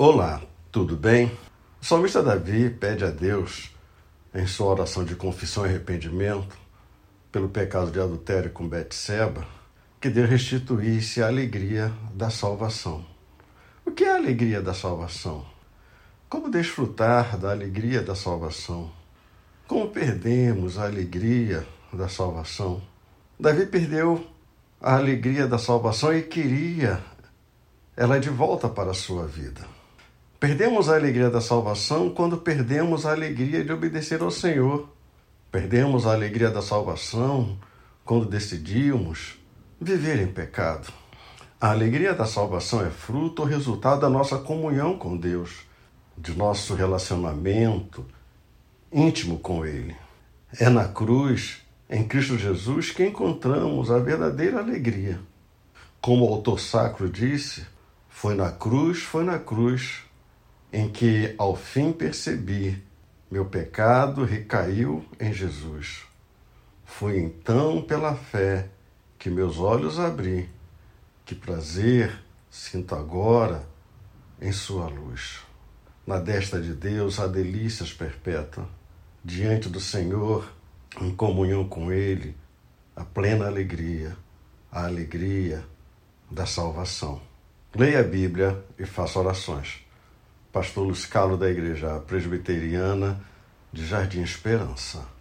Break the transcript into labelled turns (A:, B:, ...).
A: Olá, tudo bem? O salmista Davi pede a Deus, em sua oração de confissão e arrependimento, pelo pecado de adultério com Betseba, que Deus restituísse a alegria da salvação. O que é a alegria da salvação? Como desfrutar da alegria da salvação? Como perdemos a alegria da salvação? Davi perdeu a alegria da salvação e queria ela de volta para a sua vida. Perdemos a alegria da salvação quando perdemos a alegria de obedecer ao Senhor. Perdemos a alegria da salvação quando decidimos viver em pecado. A alegria da salvação é fruto ou resultado da nossa comunhão com Deus, de nosso relacionamento íntimo com Ele. É na cruz, em Cristo Jesus, que encontramos a verdadeira alegria. Como o autor sacro disse, foi na cruz, foi na cruz em que ao fim percebi meu pecado recaiu em Jesus. Foi então pela fé que meus olhos abri, que prazer sinto agora em Sua luz. Na destra de Deus há delícias perpétuas, diante do Senhor, em comunhão com Ele, a plena alegria, a alegria da salvação. Leia a Bíblia e faça orações pastor Luiz Carlos da Igreja Presbiteriana de Jardim Esperança.